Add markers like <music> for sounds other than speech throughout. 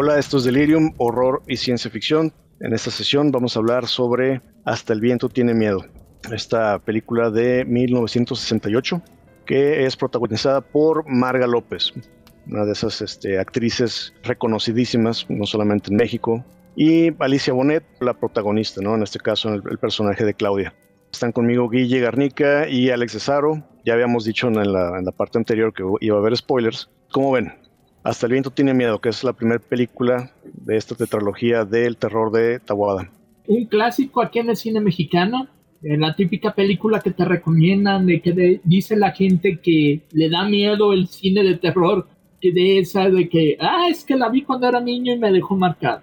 Hola, esto es Delirium, horror y ciencia ficción. En esta sesión vamos a hablar sobre Hasta el viento tiene miedo, esta película de 1968 que es protagonizada por Marga López, una de esas este, actrices reconocidísimas, no solamente en México, y Alicia Bonet, la protagonista, ¿no? en este caso el, personaje de Claudia. Están conmigo Guille Garnica y Alex Cesaro. Ya habíamos dicho en la, en la parte anterior que iba a haber spoilers. ¿Cómo ven? Hasta el viento tiene miedo, que es la primera película de esta tetralogía del terror de Tawada. Un clásico aquí en el cine mexicano, la típica película que te recomiendan, de que dice la gente que le da miedo el cine de terror, que de esa de que, ah, es que la vi cuando era niño y me dejó marcado.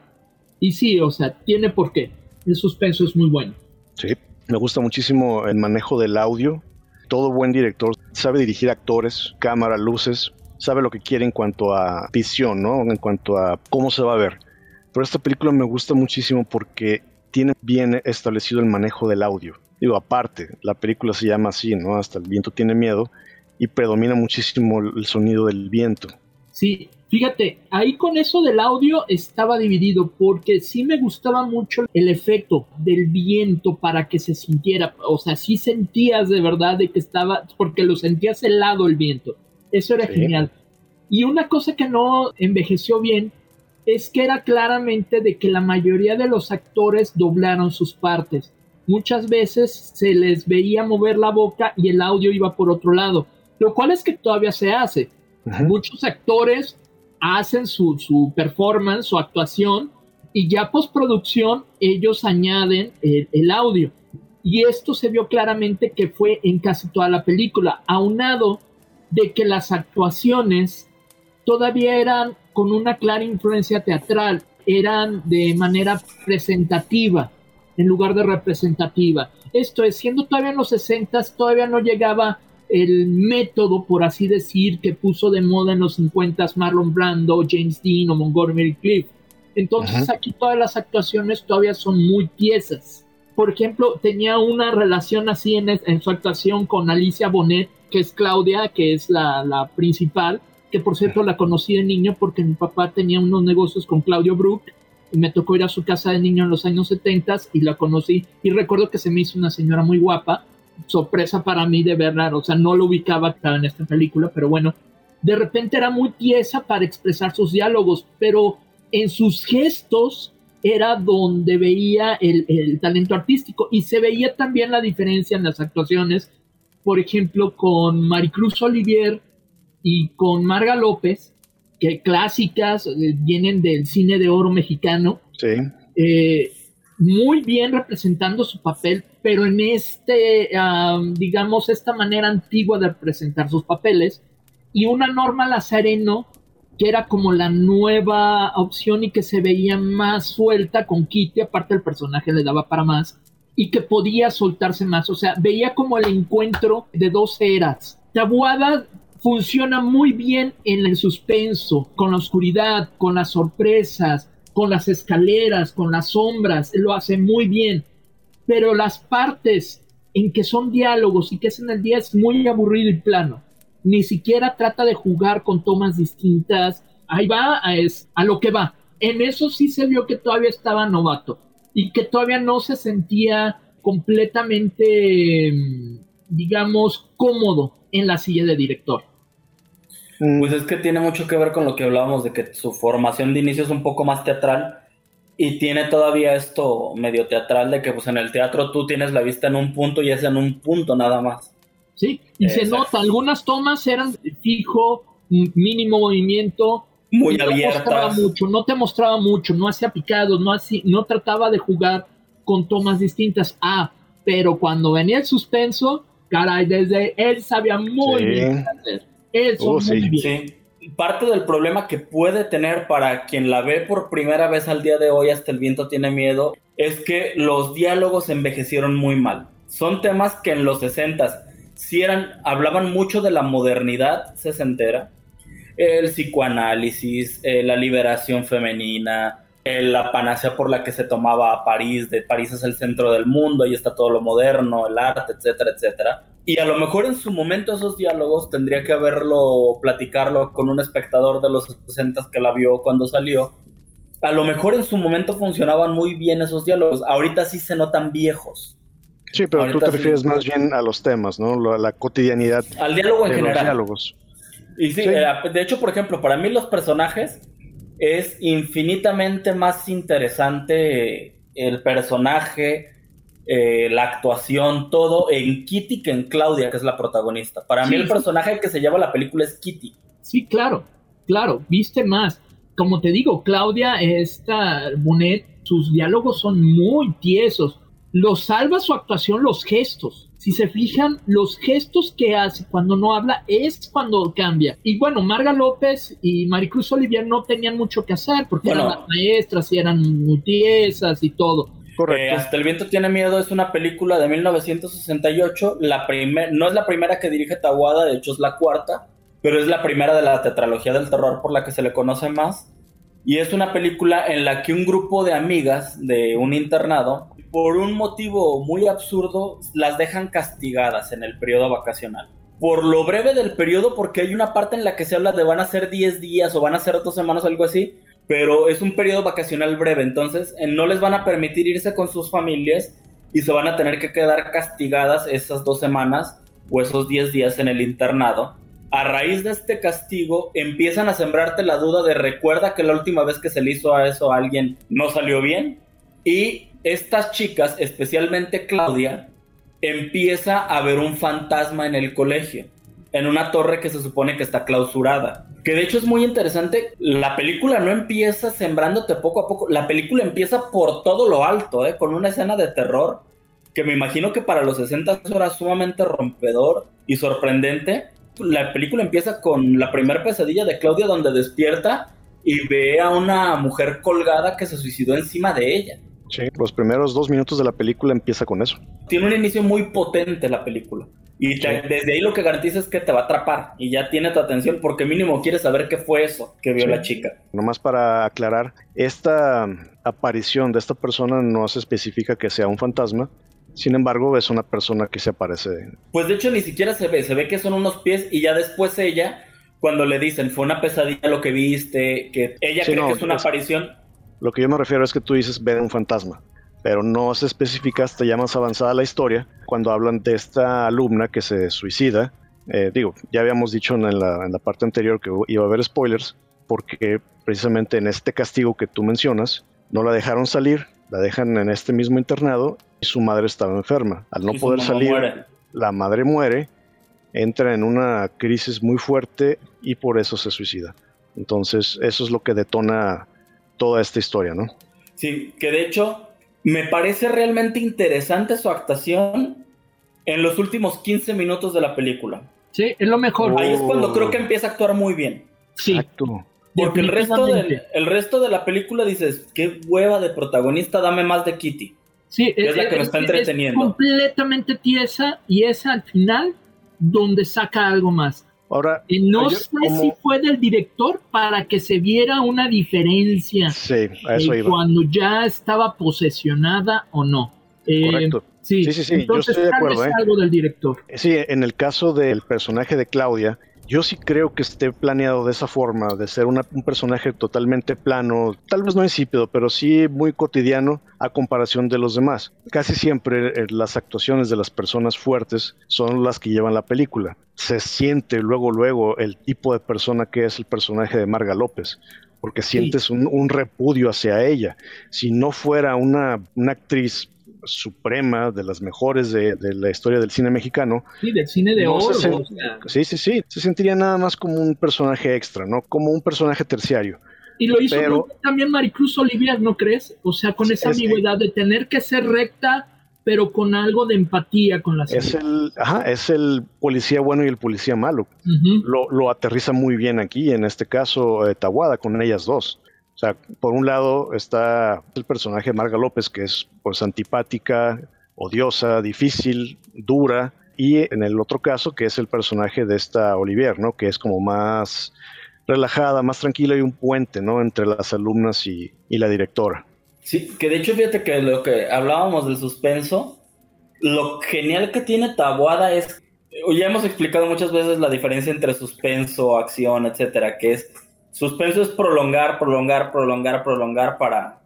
Y sí, o sea, tiene por qué. El suspenso es muy bueno. Sí, me gusta muchísimo el manejo del audio. Todo buen director sabe dirigir actores, cámara, luces, sabe lo que quiere en cuanto a visión, ¿no? En cuanto a cómo se va a ver. Pero esta película me gusta muchísimo porque tiene bien establecido el manejo del audio. Digo, aparte, la película se llama así, ¿no? Hasta el viento tiene miedo y predomina muchísimo el sonido del viento. Sí, fíjate, ahí con eso del audio estaba dividido porque sí me gustaba mucho el efecto del viento para que se sintiera, o sea, sí sentías de verdad de que estaba, porque lo sentías helado el viento. Eso era genial. Y una cosa que no envejeció bien es que era claramente de que la mayoría de los actores doblaron sus partes. Muchas veces se les veía mover la boca y el audio iba por otro lado, lo cual es que todavía se hace. Muchos actores hacen su, su, performance, su actuación, y ya postproducción ellos añaden el, el audio. Y esto se vio claramente que fue en casi toda la película, aunado de que las actuaciones todavía eran con una clara influencia teatral, eran de manera presentativa en lugar de representativa. Esto es, siendo todavía en los 60 todavía no llegaba el método, por así decir, que puso de moda en los 50 Marlon Brando, James Dean o Montgomery Cliff. Entonces aquí todas las actuaciones todavía son muy tiesas. Por ejemplo, tenía una relación así en, en su actuación con Alicia Bonet, que es Claudia, que es la, la principal, que por cierto la conocí de niño porque mi papá tenía unos negocios con Claudio Brook y me tocó ir a su casa de niño en los años 70 y la conocí y recuerdo que se me hizo una señora muy guapa, sorpresa para mí de verla, o sea, no lo ubicaba en esta película, pero bueno, de repente era muy tiesa para expresar sus diálogos, pero en sus gestos era donde veía el, el talento artístico y se veía también la diferencia en las actuaciones, por ejemplo, con Maricruz Olivier y con Marga López, que clásicas eh, vienen del cine de oro mexicano. Sí. Eh, muy bien representando su papel, pero en este, digamos, esta manera antigua de presentar sus papeles, y una Norma Lazareno, que era como la nueva opción y que se veía más suelta con Kitty, aparte el personaje le daba para más, y que podía soltarse más, o sea, veía como el encuentro de dos eras. Tabuada funciona muy bien en el suspenso, con la oscuridad, con las sorpresas, con las escaleras, con las sombras, lo hace muy bien. Pero las partes en que son diálogos y que es en el día es muy aburrido y plano. Ni siquiera trata de jugar con tomas distintas. Ahí va, a, es, a lo que va. En eso sí se vio que todavía estaba novato y que todavía no se sentía completamente, digamos, cómodo en la silla de director. Mm. Pues es que tiene mucho que ver con lo que hablábamos de que su formación de inicio es un poco más teatral y tiene todavía esto medio teatral de que pues en el teatro tú tienes la vista en un punto y es en un punto nada más. Sí, y se nota, algunas tomas eran fijo, mínimo movimiento, muy no. Mostraba mucho, no te mostraba mucho, no hacía picados, no, hacía, no trataba de jugar con tomas distintas. Ah, pero cuando venía el suspenso, caray, desde él sabía muy Sí. bien hacer. Eso Oh, muy sí. bien. Sí. Parte del problema que puede tener para quien la ve por primera vez al día de hoy, hasta el viento tiene miedo, es que los diálogos envejecieron muy mal. Son temas que en los 60 sí eran, hablaban mucho de la modernidad sesentera, el psicoanálisis, eh, la liberación femenina, eh, la panacea por la que se tomaba a París, de París es el centro del mundo, ahí está todo lo moderno, el arte, etcétera, etcétera. Y a lo mejor en su momento esos diálogos tendría que haberlo, platicarlo con un espectador de los 60 que la vio cuando salió, a lo mejor en su momento funcionaban muy bien esos diálogos, ahorita sí se notan viejos. Sí, pero tú te refieres más bien a los temas, ¿no? A la cotidianidad. Al diálogo en de general. Los diálogos. Y sí, Sí. eh, de hecho, por ejemplo, para mí los personajes es infinitamente más interesante el personaje, eh, la actuación, todo en Kitty que en Claudia, que es la protagonista. Para mí Sí, el sí. personaje que se lleva la película es Kitty. Sí, claro, claro, viste más. Como te digo, Claudia, esta Bonet, sus diálogos son muy tiesos. Lo salva su actuación los gestos. Si se fijan, los gestos que hace cuando no habla es cuando cambia. Y bueno, Marga López y Maricruz Olivier no tenían mucho que hacer porque Bueno. eran las maestras y eran muy tiesas y todo. Eh, Correcto. Hasta el viento tiene miedo es una película de 1968. La primer, no es la primera que dirige Tawada, de hecho es la cuarta, pero es la primera de la tetralogía del terror por la que se le conoce más. Y es una película en la que un grupo de amigas de un internado, por un motivo muy absurdo, las dejan castigadas en el periodo vacacional. Por lo breve del periodo, porque hay una parte en la que se habla de van a ser 10 días o van a ser dos semanas, algo así, pero es un periodo vacacional breve, entonces eh, no les van a permitir irse con sus familias y se van a tener que quedar castigadas esas dos semanas o esos 10 días en el internado. A raíz de este castigo empiezan a sembrarte la duda de recuerda que la última vez que se le hizo a eso a alguien no salió bien y estas chicas, especialmente Claudia, empieza a ver un fantasma en el colegio, en una torre que se supone que está clausurada. Que de hecho es muy interesante, la película no empieza sembrándote poco a poco, la película empieza por todo lo alto, ¿eh? con una escena de terror que me imagino que para los 60 era sumamente rompedor y sorprendente. La película empieza con la primera pesadilla de Claudia donde despierta y ve a una mujer colgada que se suicidó encima de ella. Sí, los primeros dos minutos de la película empieza con eso. Tiene un inicio muy potente la película. Y te- Sí. desde ahí lo que garantiza es que te va a atrapar y ya tiene tu atención porque mínimo quieres saber qué fue eso que vio Sí. la chica. Nomás para aclarar, esta aparición de esta persona no se especifica que sea un fantasma, sin embargo es una persona que se aparece. Pues de hecho ni siquiera se ve, se ve que son unos pies y ya después ella, cuando le dicen fue una pesadilla lo que viste, que ella Sí, cree no, que es una es- aparición, Lo que yo me refiero es que tú dices ver un fantasma, pero no se especifica hasta ya más avanzada la historia cuando hablan de esta alumna que se suicida. Eh, digo, ya habíamos dicho en la, en la parte anterior que iba a haber spoilers, porque precisamente en este castigo que tú mencionas, no la dejaron salir, la dejan en este mismo internado y su madre estaba enferma. Al no y poder salir, muere. la madre muere, entra en una crisis muy fuerte y por eso se suicida. Entonces, eso es lo que detona toda esta historia, ¿no? Sí, que de hecho me parece realmente interesante su actuación en los últimos 15 minutos de la película. Sí, es lo mejor. Oh. Ahí es cuando creo que empieza a actuar muy bien. Sí, Exacto. Porque el resto, del, el resto de la película dices, qué hueva de protagonista, dame más de Kitty. Sí, es la que me está entreteniendo. completamente tiesa y es al final donde saca algo más. Ahora, Y no Yo- sé como- si fue del director para que se viera una diferencia sí, a eso de iba. cuando ya estaba posesionada o no. Eh, Correcto. Sí, Sí, sí, sí, yo entonces estoy de acuerdo, ¿eh? algo del director. Sí, en el caso del personaje de Claudia, yo sí creo que esté planeado de esa forma, de ser una- un personaje totalmente plano, tal vez no insípido, pero sí muy cotidiano a comparación de los demás. Casi siempre eh, las actuaciones de las personas fuertes son las que llevan la película. Se siente luego, luego el tipo de persona que es el personaje de Marga López. Porque sientes un, un repudio hacia ella. Si no fuera una, una actriz suprema, de las mejores de, de la historia del cine mexicano, Sí, del cine de No oro. o sea, Sí, sí, sí. Se sentiría nada más como un personaje extra, ¿no? Como un personaje terciario. y lo hizo pero- también Maricruz Olivier, ¿no crees? O sea, con esa Es- ambigüedad de tener que ser recta, pero con algo de empatía con la Es el, ajá, es el policía bueno y el policía malo. Lo, lo aterriza muy bien aquí, en este caso, eh, Tawada, con ellas dos. O sea, por un lado está el personaje de Marga López, que es pues antipática, odiosa, difícil, dura, y en el otro caso, que es el personaje de esta Olivier, ¿no? Que es como más relajada, más tranquila y un puente, ¿no? Entre las alumnas y, y la directora. Sí, que de hecho fíjate que lo que hablábamos del suspenso, lo genial que tiene Tabuada es, ya hemos explicado muchas veces la diferencia entre suspenso, acción, etcétera, que es Suspenso es prolongar, prolongar, prolongar, prolongar para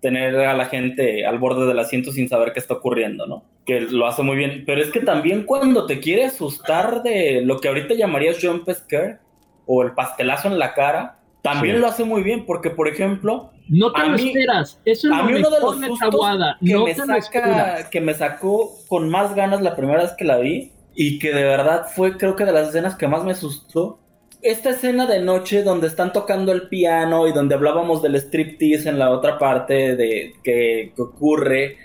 tener a la gente al borde del asiento sin saber qué está ocurriendo, ¿no? Que lo hace muy bien. Pero es que también cuando te quiere asustar de lo que ahorita llamarías jump scare o el pastelazo en la cara, también lo hace muy bien, porque por ejemplo. No te lo esperas. Eso es a mí uno de los que, me saca, que me sacó con más ganas la primera vez que la vi y que de verdad fue, creo que de las escenas que más me asustó. Esta escena de noche donde están tocando el piano y donde hablábamos del striptease en la otra parte de que, ocurre,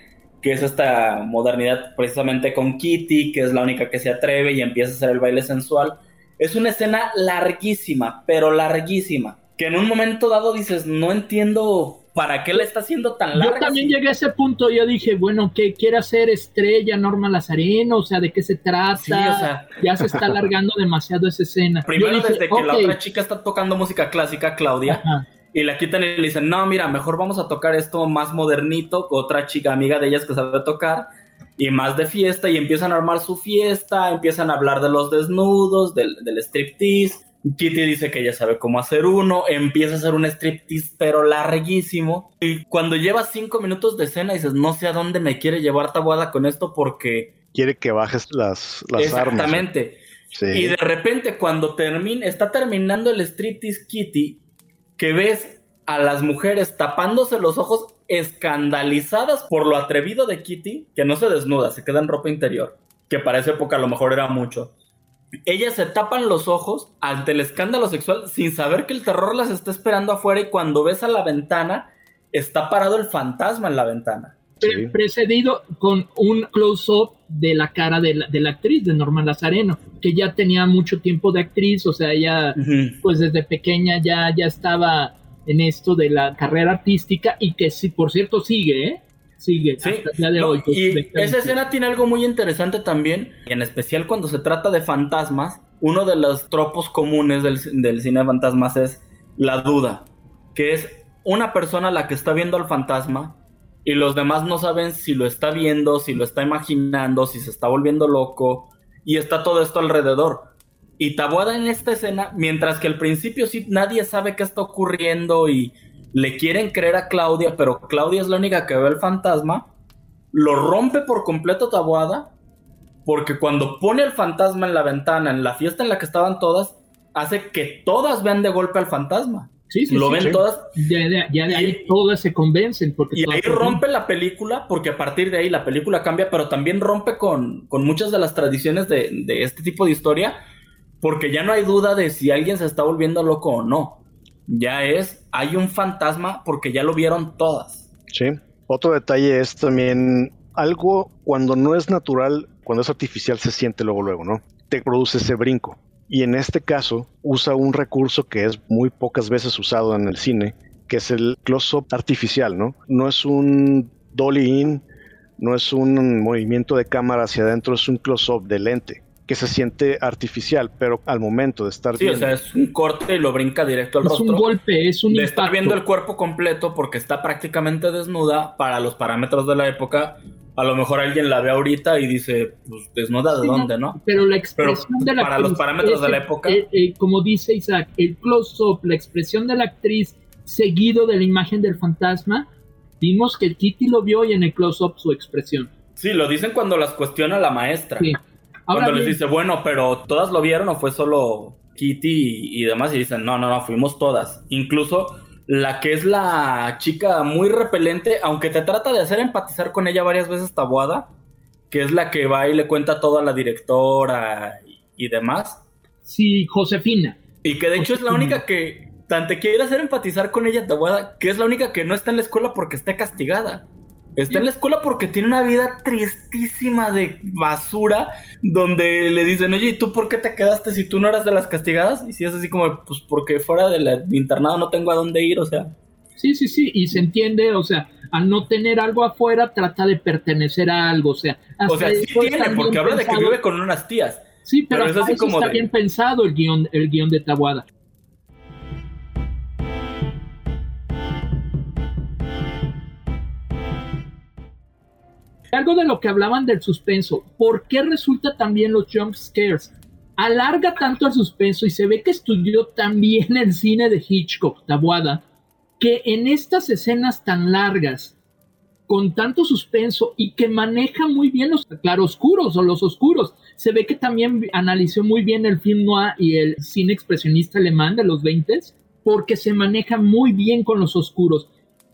que es esta modernidad precisamente con Kitty, que es la única que se atreve y empieza a hacer el baile sensual. Es una escena larguísima, pero larguísima que en un momento dado dices, no entiendo para qué le está haciendo tan larga. Yo también llegué a ese punto, yo dije, bueno, ¿qué quiere hacer Estrella, Norma Lazareno? O sea, ¿de qué se trata? <laughs> ya se está alargando demasiado esa escena. Primero desde que la otra chica está tocando música clásica, Claudia, y la quitan y le dicen, no, mira, mejor vamos a tocar esto más modernito, otra chica amiga de ellas que sabe tocar, y más de fiesta, y empiezan a armar su fiesta, empiezan a hablar de los desnudos, del, del striptease, Kitty dice que ella sabe cómo hacer uno, empieza a hacer un striptease pero larguísimo. Y cuando lleva cinco minutos de escena dices no sé a dónde me quiere llevar Tabuada con esto porque quiere que bajes las, las exactamente. Y de repente cuando termina está terminando el striptease Kitty que ves a las mujeres tapándose los ojos escandalizadas por lo atrevido de Kitty que no se desnuda se queda en ropa interior que para esa época a lo mejor era mucho ellas se tapan los ojos ante el escándalo sexual sin saber que el terror las está esperando afuera y cuando ves a la ventana está parado el fantasma en la ventana. Precedido con un close-up de la cara de la, actriz, de Norma Lazareno, que ya tenía mucho tiempo de actriz, o sea, ella pues desde pequeña ya, ya estaba en esto de la carrera artística y que sí, por cierto, sigue, ¿eh? Sigue de hoy. y esa escena tiene algo muy interesante también, en especial cuando se trata de fantasmas. Uno de los tropos comunes del, cine de fantasmas es la duda, que es una persona la que está viendo al fantasma y los demás no saben si lo está viendo, si lo está imaginando, si se está volviendo loco y está todo esto alrededor. Y Tabuada en esta escena, mientras que al principio sí nadie sabe qué está ocurriendo y le quieren creer a Claudia, pero Claudia es la única que ve el fantasma, lo rompe por completo Tabuada, porque cuando pone el fantasma en la ventana, en la fiesta en la que estaban todas, hace que todas vean de golpe al fantasma. Sí, sí, lo ven todas. Ya de, ahí todas se convencen. Porque y ahí rompe la película, porque a partir de ahí la película cambia, pero también rompe con, con muchas de las tradiciones de, de, este tipo de historia, porque ya no hay duda de si alguien se está volviendo loco o no ya es, hay un fantasma porque ya lo vieron todas. Sí. Otro detalle es también algo cuando no es natural, cuando es artificial se siente luego luego, ¿no? Te produce ese brinco. Y en este caso usa un recurso que es muy pocas veces usado en el cine, que es el close-up artificial, ¿no? No es un dolly in, no es un movimiento de cámara hacia adentro, es un close-up de lente que se siente artificial, pero al momento de estar sí, o sea, es un corte y lo brinca directo al rostro. Es un golpe, es un de estar viendo el cuerpo completo porque está prácticamente desnuda para los parámetros de la época. A lo mejor alguien la ve ahorita y dice, pues desnuda de dónde, ¿no? Pero la expresión de la para los parámetros de la época. Eh, eh, como dice Isaac, el close-up, la expresión de la actriz seguido de la imagen del fantasma, vimos que Kitty lo vio y en el close-up su expresión. Sí, lo dicen cuando las cuestiona la maestra. Sí. Cuando les dice, bueno, pero ¿todas lo vieron o fue solo Kitty y, demás? Y dicen, no, no, no, fuimos todas. Incluso la que es la chica muy repelente, aunque te trata de hacer empatizar con ella varias veces tabuada, que es la que va y le cuenta todo a la directora y, demás. Sí, Josefina. Y que de hecho es la única que tanto quiere hacer empatizar con ella tabuada, que es la única que no está en la escuela porque está castigada. Está en la escuela porque tiene una vida tristísima de basura, donde le dicen, oye, ¿y tú por qué te quedaste si tú no eras de las castigadas? Y si es así como, pues porque fuera del internado no tengo a dónde ir, o sea. Sí, sí, sí, y se entiende, o sea, al no tener algo afuera, trata de pertenecer a algo, o sea. O sea, sí tiene, porque habla de que vive con unas tías. Sí, pero, es así como está bien pensado el guion, el guion de Tabuada. Algo de lo que hablaban del suspenso, ¿por qué resulta también los jump scares? alarga tanto el suspenso y se ve que estudió también el cine de Hitchcock, Tabuada, que en estas escenas tan largas, con tanto suspenso y que maneja muy bien los claroscuros o los oscuros, se ve que también analizó muy bien el film noir y el cine expresionista alemán de los 20 porque se maneja muy bien con los oscuros.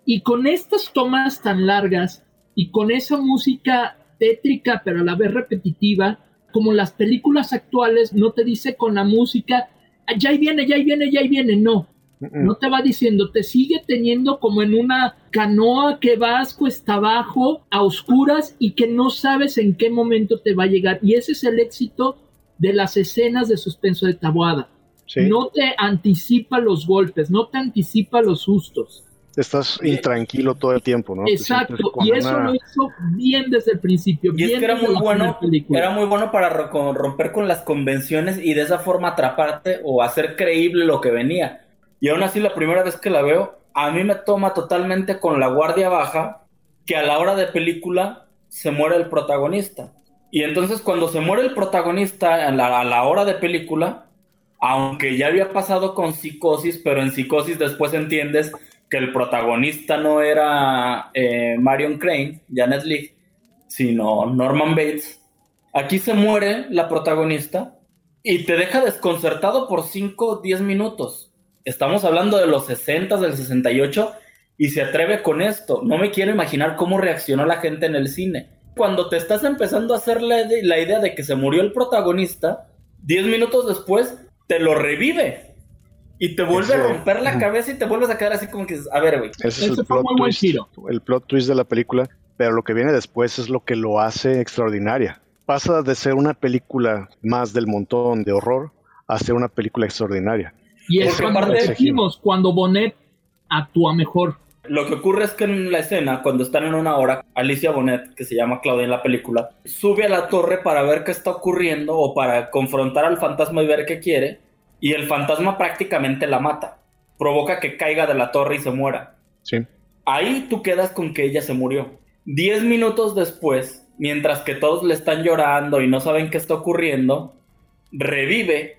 Y con estas tomas tan largas y con esa música tétrica pero a la vez repetitiva, como las películas actuales, no te dice con la música, ya ahí viene, ya ahí viene, ya ahí viene, no. No te va diciendo, te sigue teniendo como en una canoa que vas cuesta abajo a oscuras y que no sabes en qué momento te va a llegar. Y ese es el éxito de las escenas de suspenso de Tabuada. No te anticipa los golpes, no te anticipa los sustos estás intranquilo todo el tiempo, ¿no? Exacto, y eso lo hizo bien desde el principio. Y es que era muy bueno, era muy bueno para romper con las convenciones y de esa forma atraparte o hacer creíble lo que venía. Y aún así, la primera vez que la veo, a mí me toma totalmente con la guardia baja que a la hora de película se muere el protagonista. Y entonces cuando se muere el protagonista a la, a la hora de película, aunque ya había pasado con psicosis, pero en psicosis después entiendes que el protagonista no era eh, Marion Crane, Janet Leigh, sino Norman Bates. Aquí se muere la protagonista y te deja desconcertado por 5 o 10 minutos. Estamos hablando de los 60, del 68, y se atreve con esto. No me quiero imaginar cómo reaccionó la gente en el cine. Cuando te estás empezando a hacer la, la idea de que se murió el protagonista, 10 minutos después te lo revive y te vuelve a romper la cabeza y te vuelves a quedar así como que, a ver, güey. Ese es el plot, twist, el plot twist de la película, pero lo que viene después es lo que lo hace extraordinaria. Pasa de ser una película más del montón de horror a ser una película extraordinaria. Y es cuando decimos, cuando Bonet actúa mejor. Lo que ocurre es que en la escena, cuando están en una hora, Alicia Bonet, que se llama Claudia en la película, sube a la torre para ver qué está ocurriendo o para confrontar al fantasma y ver qué quiere y el fantasma prácticamente la mata. Provoca que caiga de la torre y se muera. Sí. Ahí tú quedas con que ella se murió. Diez minutos después, mientras que todos le están llorando y no saben qué está ocurriendo, revive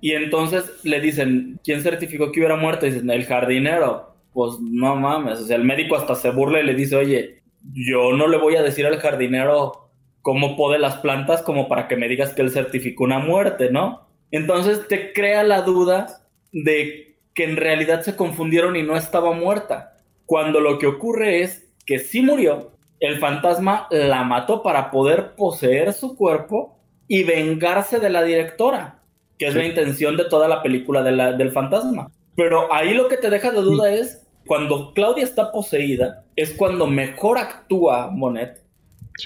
y entonces le dicen, ¿quién certificó que hubiera muerto? Y dicen, el jardinero. Pues no mames, o sea, el médico hasta se burla y le dice, oye, yo no le voy a decir al jardinero cómo pode las plantas como para que me digas que él certificó una muerte, ¿no? Entonces te crea la duda de que en realidad se confundieron y no estaba muerta. Cuando lo que ocurre es que sí murió, el fantasma la mató para poder poseer su cuerpo y vengarse de la directora, que es la intención de toda la película del fantasma. Pero ahí lo que te deja de duda es, cuando Claudia está poseída, es cuando mejor actúa Monet,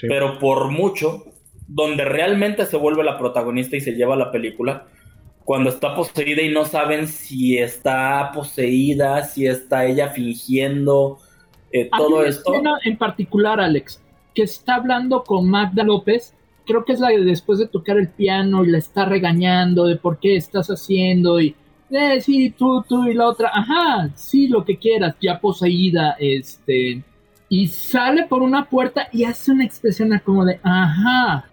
pero por mucho, donde realmente se vuelve la protagonista y se lleva la película, cuando está poseída y no saben si está poseída, si está ella fingiendo, eh, todo esto. en particular, Alex, que está hablando con Magda López, creo que es la de después de tocar el piano y la está regañando de por qué estás haciendo y, eh, sí, tú, tú y la otra, ajá, sí, lo que quieras, ya poseída, este, y sale por una puerta y hace una expresión como de, ajá,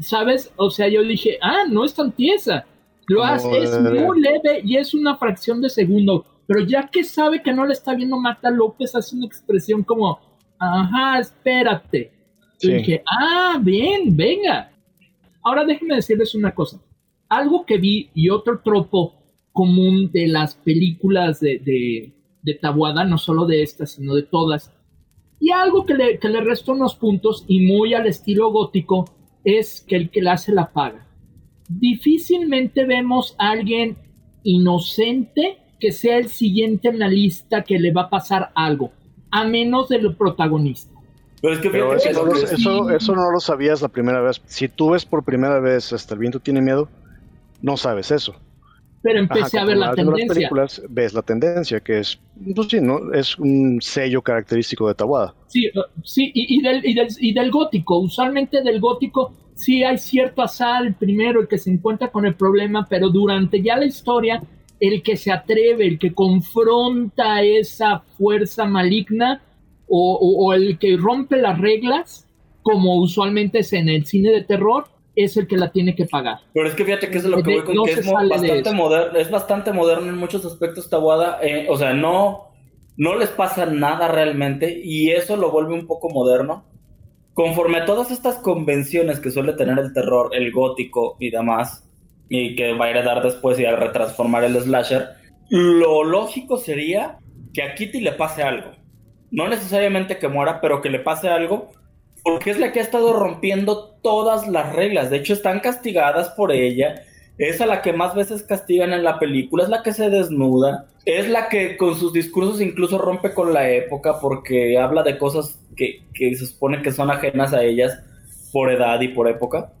¿sabes? O sea, yo dije, ah, no es tan tiesa lo hace, es muy leve y es una fracción de segundo. Pero ya que sabe que no le está viendo Marta López, hace una expresión como, ajá, espérate. Y dije, ah, bien, venga. Ahora déjenme decirles una cosa. Algo que vi y otro tropo común de las películas de, de, de Tabuada, no solo de estas, sino de todas, y algo que le, que le resta unos puntos y muy al estilo gótico es que el que la hace la paga difícilmente vemos a alguien inocente que sea el siguiente en la lista que le va a pasar algo, a menos del protagonista. Pero, es que eso, no lo sabías la primera vez. Si tú ves por primera vez hasta el viento tiene miedo, no sabes eso. Pero empecé a ver la tendencia. Las películas ves la tendencia, que es, pues sí, ¿no? Es un sello característico de Tawada. Sí, uh, sí y, del, y, del, y del gótico. Usualmente del gótico sí hay cierto azar, primero el que se encuentra con el problema, pero durante ya la historia, el que se atreve, el que confronta esa fuerza maligna o, el que rompe las reglas, como usualmente es en el cine de terror, es el que la tiene que pagar. Pero es que fíjate que es lo que voy con que es bastante moderno, es bastante moderno en muchos aspectos Tabuada, eh, o sea, no, no les pasa nada realmente y eso lo vuelve un poco moderno. Conforme a todas estas convenciones que suele tener el terror, el gótico y demás, y que va a heredar después y a retransformar el slasher, lo lógico sería que a Kitty le pase algo. No necesariamente que muera, pero que le pase algo porque es la que ha estado rompiendo todas las reglas. De hecho, están castigadas por ella. Es a la que más veces castigan en la película, es la que se desnuda, es la que con sus discursos incluso rompe con la época porque habla de cosas que, se supone que son ajenas a ellas por edad y por época.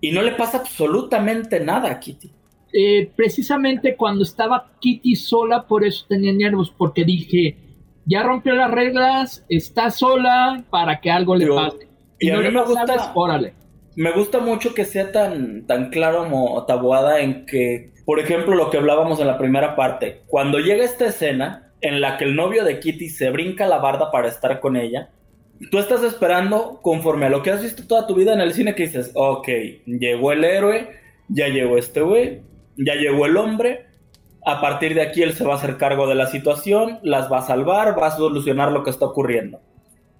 Y no le pasa absolutamente nada a Kitty. Eh, precisamente cuando estaba Kitty sola, por eso tenía nervios, porque dije, ya rompió las reglas, está sola para que algo le pase. Y, a mí me gusta, órale. Me gusta mucho que sea tan, tan claro como tabuada en que, por ejemplo, lo que hablábamos en la primera parte, cuando llega esta escena en la que el novio de Kitty se brinca la barda para estar con ella, tú estás esperando conforme a lo que has visto toda tu vida en el cine que dices, ok, llegó el héroe, ya llegó este güey, ya llegó el hombre, a partir de aquí él se va a hacer cargo de la situación, las va a salvar, va a solucionar lo que está ocurriendo.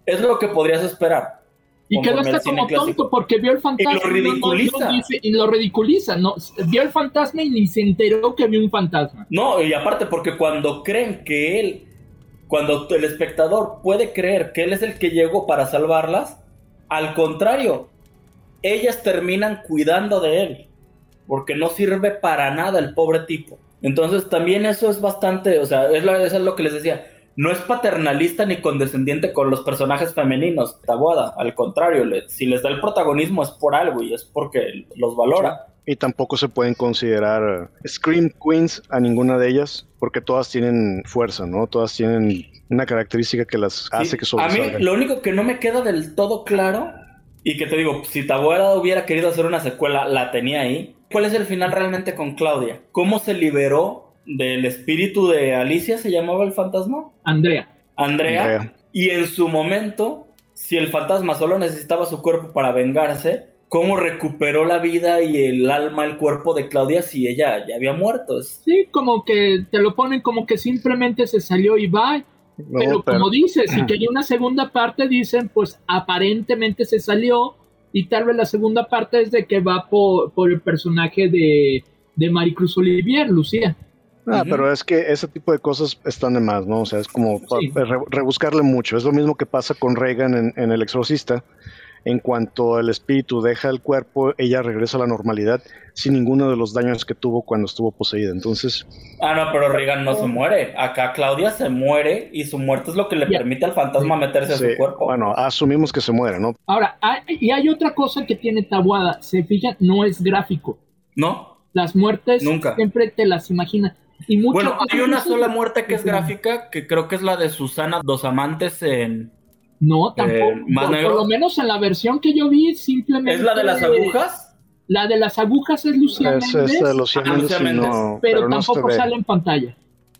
Es lo que podrías esperar. Y quedaste como tonto porque vio el fantasma. Y lo ridiculiza. y lo ridiculiza. No, vio el fantasma y ni se enteró que vio un fantasma. No, y aparte porque cuando creen que él, cuando el espectador puede creer que él es el que llegó para salvarlas, al contrario, ellas terminan cuidando de él. Porque no sirve para nada el pobre tipo. Entonces también eso es bastante, o sea, es lo, eso es lo que les decía. No es paternalista ni condescendiente con los personajes femeninos, Tabuada. Al contrario, si les da el protagonismo es por algo y es porque los valora. Y tampoco se pueden considerar Scream Queens a ninguna de ellas, porque todas tienen fuerza, ¿no? Todas tienen una característica que las hace que sobresalgan. A mí lo único que no me queda del todo claro, y que te digo, si Tabuada hubiera querido hacer una secuela, la tenía ahí, ¿Cuál es el final realmente con Claudia? ¿Cómo se liberó del espíritu de Alicia? ¿Se llamaba el fantasma? Andrea. Andrea. Y en su momento, si el fantasma solo necesitaba su cuerpo para vengarse, ¿cómo recuperó la vida y el alma, el cuerpo de Claudia si ella ya había muerto? Sí, como que te lo ponen como que simplemente se salió y va. pero, como dices, si <clears throat> quería una segunda parte, dicen, pues aparentemente se salió y tal vez la segunda parte es de que va por, por el personaje de, de Maricruz Olivier, Lucía. Ah, pero es que ese tipo de cosas están de más, ¿no? O sea, es como rebuscarle mucho. Es lo mismo que pasa con Reagan en, en El Exorcista, en cuanto el espíritu deja el cuerpo, ella regresa a la normalidad sin ninguno de los daños que tuvo cuando estuvo poseída. Entonces. Ah, no, pero Regan no se muere. Acá Claudia se muere y su muerte es lo que le permite al fantasma meterse en su cuerpo. Bueno, asumimos que se muere, ¿no? Ahora, y hay otra cosa que tiene Tabuada. Se fijan, no es gráfico. ¿No? Las muertes Nunca. siempre te las imaginas. Y bueno, hay una sola muerte que es gráfica, que creo que es la de Susana, dos amantes en no, eh, tampoco. por, lo menos en la versión que yo vi, simplemente. ¿Es la de las agujas? La de las agujas es Lucía es, Méndez. Es Lucía Méndez, pero, tampoco sale en pantalla.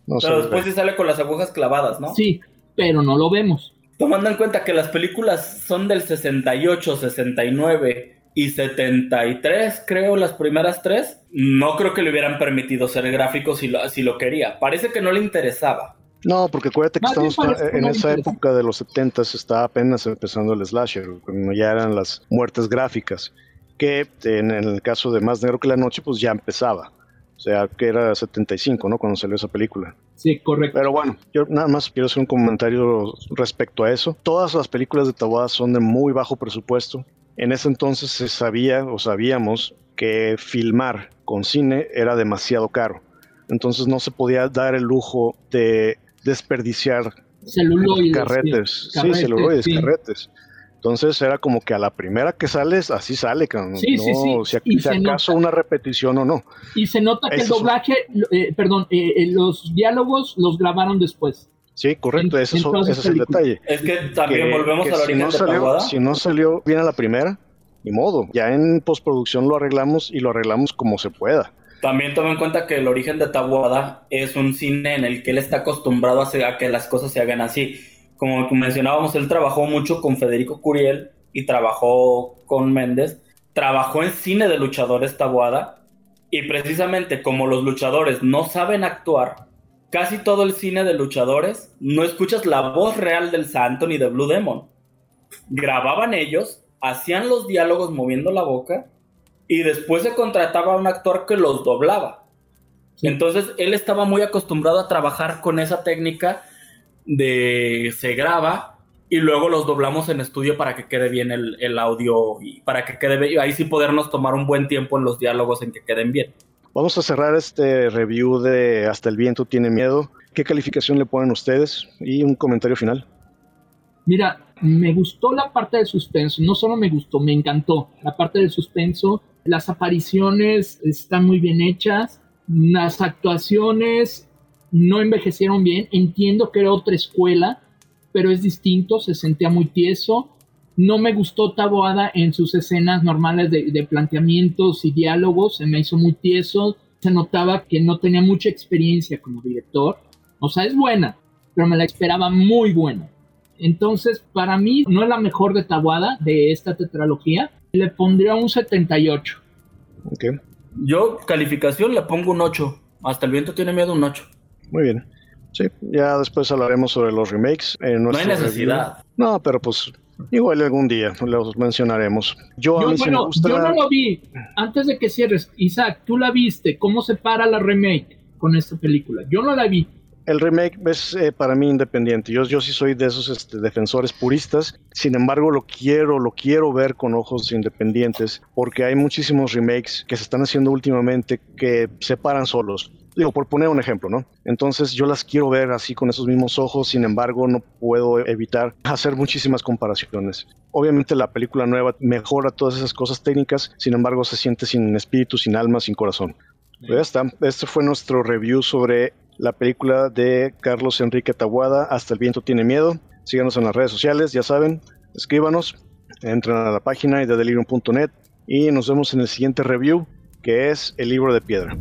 pero después sí sale con las agujas clavadas, ¿no? Sí, pero no lo vemos. Tomando en cuenta que las películas son del 68, 69 y 73, creo, las primeras tres, no creo que le hubieran permitido ser gráfico si lo, si lo quería. Parece que no le interesaba. No, porque acuérdate que estamos en esa época de los 70 estaba apenas empezando el slasher, cuando ya eran las muertes gráficas, que en el caso de Más Negro que la Noche, pues ya empezaba. O sea, que era 75, ¿no? Cuando salió esa película. Sí, correcto. Pero bueno, yo nada más quiero hacer un comentario respecto a eso. Todas las películas de Tawada son de muy bajo presupuesto. En ese entonces se sabía o sabíamos que filmar con cine era demasiado caro. Entonces no se podía dar el lujo de desperdiciar celuloides, carretes, sí, celuloides, carretes. Entonces era como que a la primera que sales, así sale, sí, sí, sí. si, acaso una repetición o no. Y se nota que el doblaje, eh, perdón, eh, eh, los diálogos los grabaron después. Sí, correcto, ese, es el detalle. Es que también volvemos a la si no, salió, si no salió bien a la primera, ni modo, ya en postproducción lo arreglamos y lo arreglamos como se pueda. También toma en cuenta que el origen de Tabuada es un cine en el que él está acostumbrado a, que las cosas se hagan así. Como mencionábamos, él trabajó mucho con Federico Curiel y trabajó con Méndez trabajó en cine de luchadores Taboada y precisamente como los luchadores no saben actuar, casi todo el cine de luchadores no escuchas la voz real del santo ni de Blue Demon. Grababan ellos, hacían los diálogos moviendo la boca y después se contrataba a un actor que los doblaba. Entonces él estaba muy acostumbrado a trabajar con esa técnica de se graba y luego los doblamos en estudio para que quede bien el, audio y para que quede bien, ahí sí podernos tomar un buen tiempo en los diálogos en que queden bien. Vamos a cerrar este review de Hasta el viento tiene miedo. ¿Qué calificación le ponen ustedes? Y un comentario final. Mira, me gustó la parte del suspenso, no solo me gustó, me encantó la parte del suspenso. Las apariciones están muy bien hechas, las actuaciones no envejecieron bien. Entiendo que era otra escuela, pero es distinto, se sentía muy tieso. No me gustó Taboada en sus escenas normales de, planteamientos y diálogos, se me hizo muy tieso, se notaba que no tenía mucha experiencia como director. O sea, es buena, pero me la esperaba muy buena. Entonces, para mí, no es la mejor de Taboada de esta tetralogía. Le pondría un 78. Ok. Yo, calificación, le pongo un 8. Hasta el viento tiene miedo un 8. Muy bien. Sí, ya después hablaremos sobre los remakes. no hay necesidad. No, pero pues igual algún día los mencionaremos. Yo, a mí me gusta... yo no lo vi. <clears throat> Antes de que cierres, Isaac, tú la viste. ¿Cómo se para la remake con esta película? Yo no la vi. El remake es eh, para mí independiente. Yo, yo sí soy de esos este, defensores puristas. Sin embargo, lo quiero, lo quiero ver con ojos independientes, porque hay muchísimos remakes que se están haciendo últimamente que se paran solos. Digo, por poner un ejemplo, ¿no? Entonces yo las quiero ver así con esos mismos ojos, sin embargo no puedo evitar hacer muchísimas comparaciones. Obviamente la película nueva mejora todas esas cosas técnicas, sin embargo se siente sin espíritu, sin alma, sin corazón. Pues ya está, este fue nuestro review sobre la película de Carlos Enrique Taguada, Hasta el viento tiene miedo. Síganos en las redes sociales, ya saben, escríbanos, entren a la página de delirium.net y nos vemos en el siguiente review, que es El libro de piedra.